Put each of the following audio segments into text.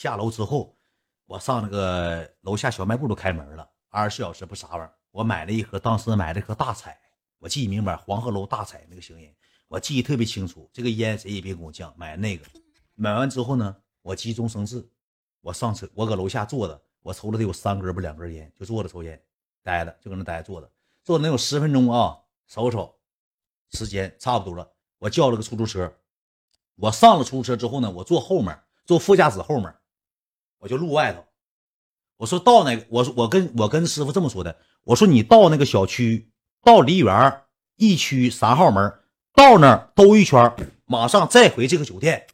下楼之后，我上那个楼下小卖部都开门了，二十四小时不啥玩意儿。我买了一盒，当时买了一盒大彩，我记明白，黄鹤楼大彩那个香烟，我记忆特别清楚。这个烟谁也别跟我犟，买那个，买完之后呢，我急中生智，我上车，我搁楼下坐着，我抽了得有三根不两根烟，就坐着抽烟，待着就搁那待着坐着，坐能有十分钟啊，瞅瞅时间差不多了，我叫了个出租车，我上了出租车之后呢，我坐后面，坐副驾驶后面，我就路外头，我说到那，我说我跟我跟师傅这么说的。我说你到那个小区，到梨园一区三号门，到那儿兜一圈，马上再回这个酒店，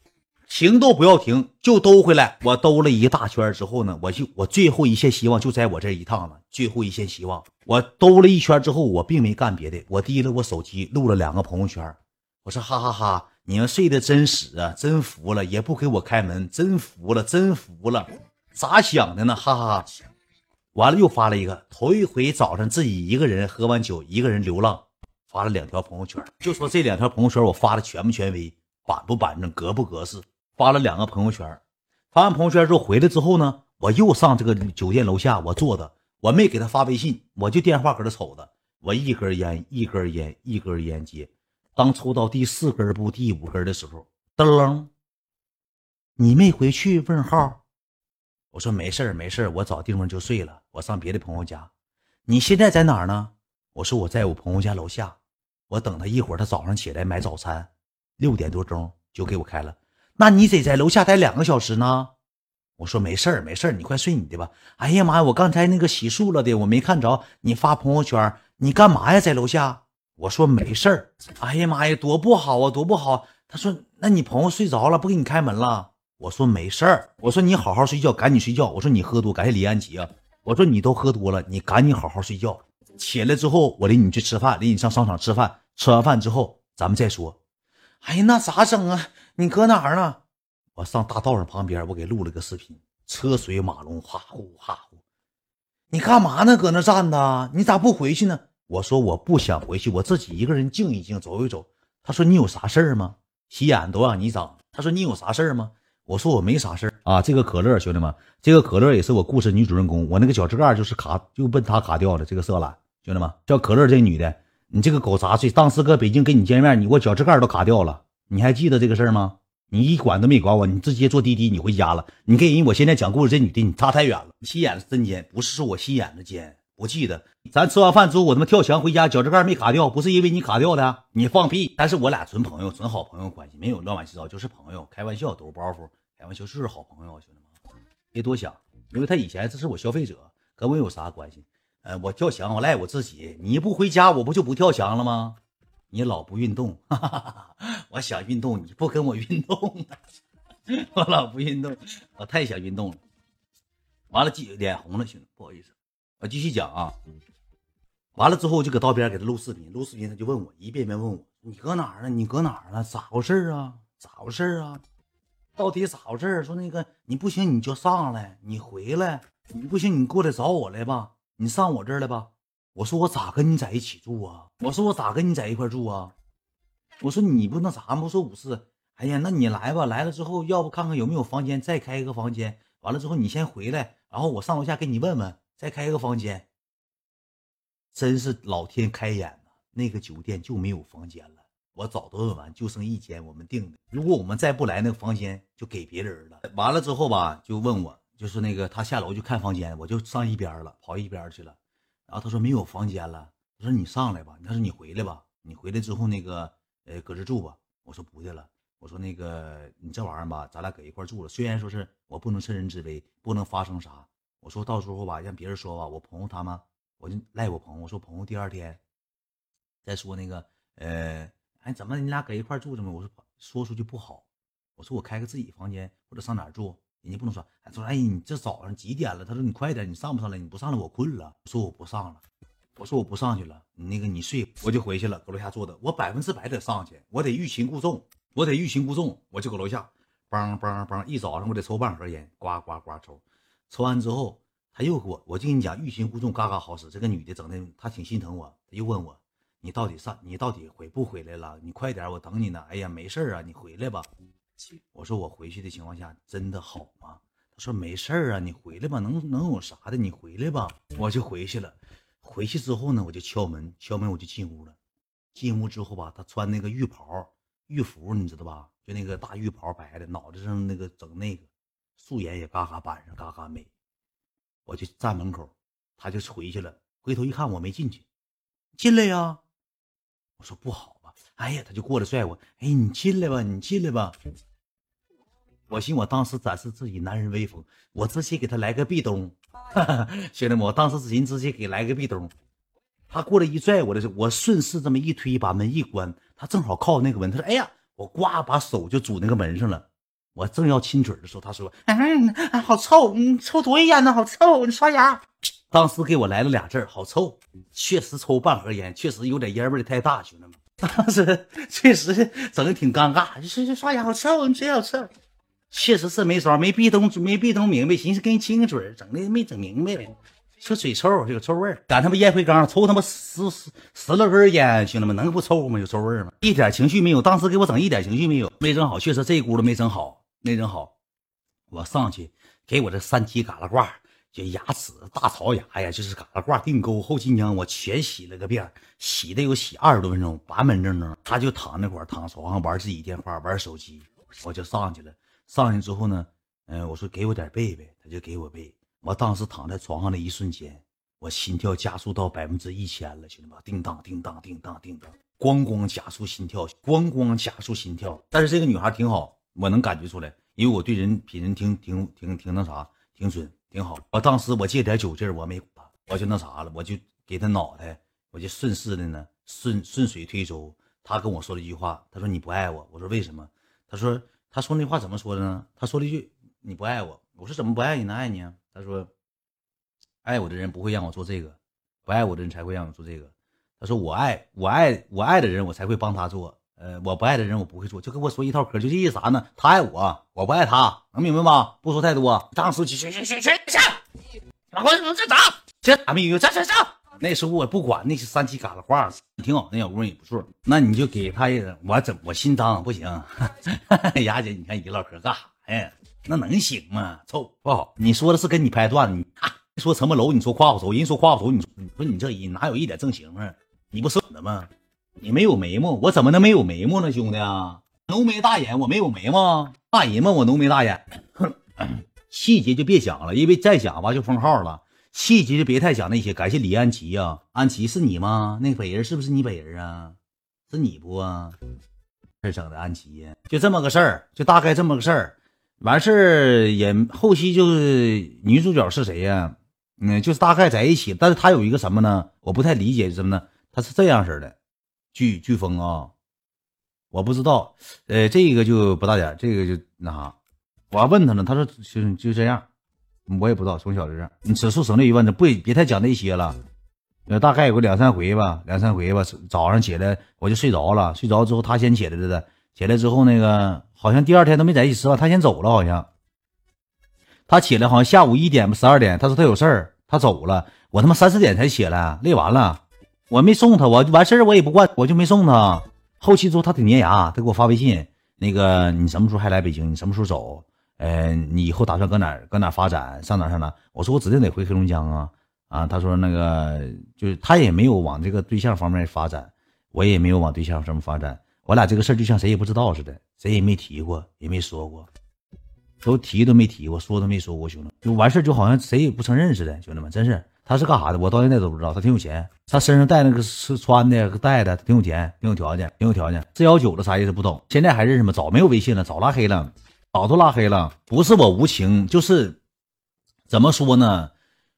停都不要停，就兜回来。我兜了一大圈之后呢，我就我最后一线希望就在我这一趟了。最后一线希望，我兜了一圈之后，我并没干别的，我提了我手机录了两个朋友圈。我说哈哈哈，你们睡得真死啊，真服了，也不给我开门，真服了，真服了，咋想的呢？哈哈。完了又发了一个，头一回早上自己一个人喝完酒，一个人流浪，发了两条朋友圈，就说这两条朋友圈我发的权不权威，板不板正，格不格式，发了两个朋友圈，发完朋友圈之后回来之后呢，我又上这个酒店楼下，我坐着，我没给他发微信，我就电话搁这瞅着，我一根烟一根烟一根烟接，当抽到第四根不第五根的时候，噔楞，你没回去？问号。我说没事儿没事儿我找地方就睡了。我上别的朋友家。你现在在哪儿呢？我说我在我朋友家楼下。我等他一会儿，他早上起来买早餐，六点多钟就给我开了。那你得在楼下待两个小时呢。我说没事儿没事儿你快睡你的吧。哎呀妈呀，我刚才那个洗漱了的，我没看着你发朋友圈，你干嘛呀？在楼下？我说没事哎呀妈呀，多不好啊，多不好。他说那你朋友睡着了，不给你开门了。我说没事儿，我说你好好睡觉，赶紧睡觉。我说你喝多，感谢李安吉啊。我说你都喝多了，你赶紧好好睡觉。起来之后，我领你去吃饭，领你上商场吃饭。吃完饭之后，咱们再说。哎呀，那咋整啊？你搁哪儿呢？我上大道上旁边，我给录了个视频，车水马龙，哈呼哈呼。你干嘛呢？搁那站着？你咋不回去呢？我说我不想回去，我自己一个人静一静，走一走。他说你有啥事儿吗？洗眼都让你长。他说你有啥事儿吗？我说我没啥事啊，这个可乐兄弟们，这个可乐也是我故事女主人公，我那个脚趾盖就是卡，就奔他卡掉的。这个色懒兄弟们叫可乐，这女的，你这个狗杂碎，当时搁北京跟你见面，你我脚趾盖都卡掉了，你还记得这个事儿吗？你一管都没管我，你直接坐滴滴，你回家了。你跟人我现在讲故事，这女的你差太远了，心眼子真尖，不是说我心眼子尖。不记得，咱吃完饭之后，我他妈跳墙回家，脚趾盖没卡掉，不是因为你卡掉的，你放屁。但是我俩纯朋友，纯好朋友关系，没有乱七糟，就是朋友，开玩笑，抖包袱，开玩笑就是好朋友，兄弟们，别多想。因为他以前这是我消费者，跟我有啥关系？呃，我跳墙我赖我自己，你不回家，我不就不跳墙了吗？你老不运动，哈哈哈我想运动，你不跟我运动，我老不运动，我太想运动了。完了，脸红了，兄弟，不好意思。我继续讲啊，完了之后就搁道边给他录视频，录视频他就问我一遍遍问我，你搁哪儿呢？你搁哪儿呢？咋回事啊？咋回事啊？到底咋回事说那个你不行你就上来，你回来，你不行你过来找我来吧，你上我这儿来吧。我说我咋跟你在一起住啊？我说我咋跟你在一块住啊？我说你不那啥吗？我说五四，哎呀，那你来吧，来了之后要不看看有没有房间，再开一个房间。完了之后你先回来，然后我上楼下给你问问。再开一个房间，真是老天开眼呐！那个酒店就没有房间了。我早都问完，就剩一间，我们订的。如果我们再不来，那个房间就给别人了。完了之后吧，就问我，就是那个他下楼去看房间，我就上一边了，跑一边去了。然后他说没有房间了，他说你上来吧，他说你回来吧，你回来之后那个呃搁这住吧。我说不去了，我说那个你这玩意儿吧，咱俩搁一块住了。虽然说是我不能趁人之危，不能发生啥。我说到时候吧，让别人说吧，我朋友他们，我就赖我朋友。我说朋友第二天再说那个，呃，哎，怎么你俩搁一块住着吗？我说说出去不好。我说我开个自己房间或者上哪住，人家不能说。他说哎，你这早上几点了？他说你快点，你上不上来？你不上来我困了。我说我不上了。我说我不上去了。你那个你睡，我就回去了，搁楼下坐着。我百分之百得上去，我得欲擒故纵，我得欲擒故纵。我就搁楼下，梆梆梆，一早上我得抽半盒烟，呱呱呱抽。抽完之后，他又给我，我就跟你讲，欲擒故纵，嘎嘎好使。这个女的整的，她挺心疼我。她又问我，你到底上，你到底回不回来了？你快点，我等你呢。哎呀，没事啊，你回来吧。我说我回去的情况下真的好吗？他说没事啊，你回来吧，能能有啥的？你回来吧，我就回去了。回去之后呢，我就敲门，敲门我就进屋了。进屋之后吧，他穿那个浴袍、浴服，你知道吧？就那个大浴袍，白的，脑袋上那个整那个，素颜也嘎嘎板上，嘎嘎美。我就站门口，他就回去了。回头一看，我没进去，进来呀。我说不好吧？哎呀，他就过来拽我，哎，你进来吧，你进来吧。我寻我当时展示自己男人威风，我直接给他来个壁咚，兄弟们，我当时直接直接给来个壁咚。他过来一拽我的时候，我顺势这么一推，把门一关，他正好靠那个门，他说：“哎呀！”我呱把手就拄那个门上了。我正要亲嘴的时候，他说：“嗯，好臭，你抽多少烟呢？好臭，你刷牙。”当时给我来了俩字好臭。确实抽半盒烟，确实有点烟味太大，兄弟们，当时确实整的挺尴尬。就是刷牙好臭，你嘴好臭。确实是没招，没闭灯，没闭灯明白，寻思跟你亲个嘴，整的没整明白。说嘴臭，有臭味儿。赶他妈烟灰缸抽他妈十十十来根烟，兄弟们能不臭吗？有臭味儿吗？一点情绪没有。当时给我整一点情绪没有，没整好。确实这一轱辘没整好，那人好。我上去给我这三七嘎啦挂，就牙齿大槽牙呀，就是嘎啦挂定钩后脊梁，我全洗了个遍，洗的有洗二十多分钟，板板正正。他就躺那块儿，躺床上玩自己电话，玩手机。我就上去了，上去之后呢，嗯，我说给我点背呗，他就给我背。我当时躺在床上的一瞬间，我心跳加速到百分之一千了，兄弟们，叮当叮当叮当叮当，咣咣加速心跳，咣咣加速心跳。但是这个女孩挺好，我能感觉出来，因为我对人品人挺挺挺挺那啥，挺准，挺好。我当时我借点酒劲儿，我没管，我就那啥了，我就给他脑袋，我就顺势的呢，顺顺水推舟。他跟我说了一句话，他说你不爱我，我说为什么？他说他说那话怎么说的呢？他说了一句你不爱我，我说怎么不爱你呢？爱你啊。他说：“爱我的人不会让我做这个，不爱我的人才会让我做这个。”他说：“我爱我爱我爱的人，我才会帮他做。呃，我不爱的人，我不会做。”就跟我说一套嗑，就这意思啥呢？他爱我，我不爱他，能明白吗？不说太多。当时去去去去去去，老公这咋？这咋没有？这这这。那时候我不管那些三七嘎啦话，挺好，那小姑娘也不错。那你就给他一个，我怎我心脏不行。雅姐，你看你唠嗑干啥呀？那能行吗？臭不好！你说的是跟你拍段子，你说陈柏楼，你说夸我头，人说夸我头，你说你说你这人哪有一点正形啊？你不是的吗？你没有眉毛，我怎么能没有眉毛呢，兄弟啊？浓眉大眼，我没有眉毛，大人吗？我浓眉大眼，哼 细节就别讲了，因为再讲吧就封号了。细节就别太讲那些。感谢李安琪呀，安琪是你吗？那北人是不是你北人啊？是你不啊？这整的安琪呀，就这么个事儿，就大概这么个事儿。完事儿也后期就是女主角是谁呀？嗯，就是大概在一起，但是他有一个什么呢？我不太理解是什么呢？他是这样式的，飓飓风啊，我不知道，呃，这个就不大点，这个就那啥，我还问他呢，他说就就这样，我也不知道，从小就这样。你此处省略一问，不别太讲那些了，呃，大概有个两三回吧，两三回吧。早上起来我就睡着了，睡着之后他先起来的，起来之后那个。好像第二天都没在一起吃饭，他先走了。好像他起来，好像下午一点吧，十二点。他说他有事儿，他走了。我他妈三四点才起来，累完了，我没送他。我完事儿我也不惯，我就没送他。后期之后他挺粘牙，他给我发微信，那个你什么时候还来北京？你什么时候走？呃，你以后打算搁哪搁哪发展？上哪上哪？我说我指定得回黑龙江啊啊！他说那个就是他也没有往这个对象方面发展，我也没有往对象上面发展。我俩这个事儿就像谁也不知道似的。谁也没提过，也没说过，都提都没提过，说都没说过，兄弟，就完事就好像谁也不承认似的，兄弟们，真是他是干啥的？我到现在都不知道。他挺有钱，他身上带那个是穿的、带的，挺有钱，挺有条件，挺有条件。四幺九的啥意思不懂？现在还认识吗？早没有微信了，早拉黑了，早都拉黑了。不是我无情，就是怎么说呢？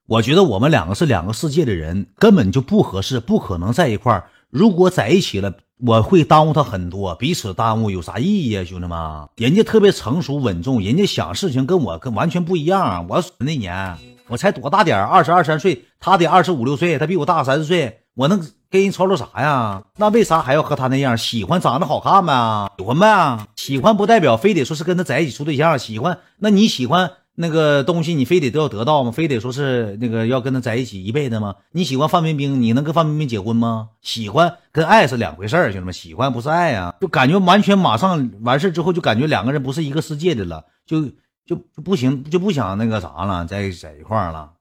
我觉得我们两个是两个世界的人，根本就不合适，不可能在一块儿。如果在一起了。我会耽误他很多，彼此耽误有啥意义呀，兄弟们？人家特别成熟稳重，人家想事情跟我跟完全不一样。我那年我才多大点二十二三岁，他得二十五六岁，他比我大三岁，我能跟人吵吵啥呀？那为啥还要和他那样？喜欢长得好看呗，喜欢呗，喜欢不代表非得说是跟他在一起处对象。喜欢，那你喜欢？那个东西你非得都要得到吗？非得说是那个要跟他在一起一辈子吗？你喜欢范冰冰，你能跟范冰冰结婚吗？喜欢跟爱是两回事儿，兄弟们，喜欢不是爱啊，就感觉完全马上完事之后就感觉两个人不是一个世界的了，就就就不行，就不想那个啥了，在在一块儿了。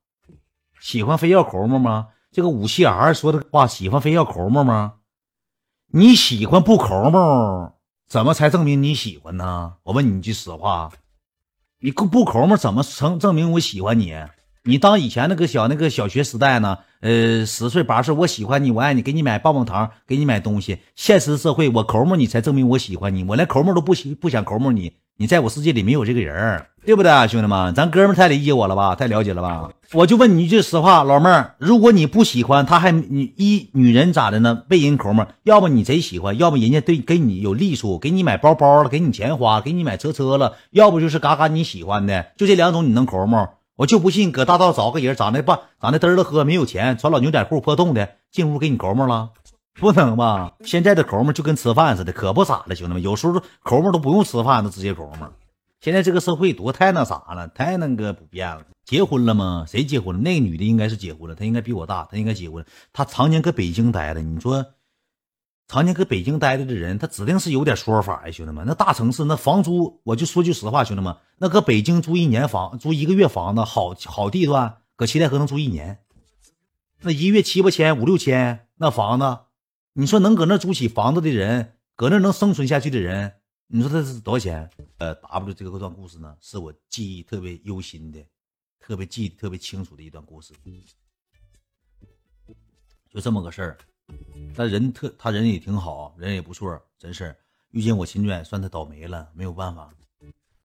喜欢非要抠门吗？这个武器 R 说的话，喜欢非要抠门吗？你喜欢不抠门，怎么才证明你喜欢呢？我问你一句实话，你不不抠门，怎么成证明我喜欢你？你当以前那个小那个小学时代呢？呃，十岁八岁，我喜欢你，我爱你，给你买棒棒糖，给你买东西。现实社会，我抠门你才证明我喜欢你，我连抠门都不喜不想抠门你，你在我世界里没有这个人对不对啊，兄弟们？咱哥们太理解我了吧？太了解了吧？我就问你一句实话，老妹儿，如果你不喜欢他，还你一女人咋的呢？被人抠门，要么你贼喜欢，要么人家对给你有利处，给你买包包了，给你钱花，给你买车车了，要不就是嘎嘎你喜欢的，就这两种你能抠门？我就不信搁大道找个人长得棒，长得嘚了喝，没有钱，穿老牛仔裤破洞的，进屋给你抠门了，不能吧？现在的抠门就跟吃饭似的，可不咋的，兄弟们，有时候抠门都不用吃饭，都直接抠门。现在这个社会多太那啥了，太那个不变了。结婚了吗？谁结婚了？那个女的应该是结婚了，她应该比我大，她应该结婚。她常年搁北京待着，你说。常年搁北京待着的人，他指定是有点说法呀，兄弟们。那大城市那房租，我就说句实话，兄弟们，那搁北京租一年房，租一个月房子，好好地段，搁七台河能租一年，那一月七八千、五六千，那房子，你说能搁那租起房子的人，搁那能生存下去的人，你说这是多少钱？呃，W 这个段故事呢，是我记忆特别忧心的，特别记特别清楚的一段故事，就这么个事儿。但人特，他人也挺好，人也不错，真是遇见我秦娟，算他倒霉了，没有办法。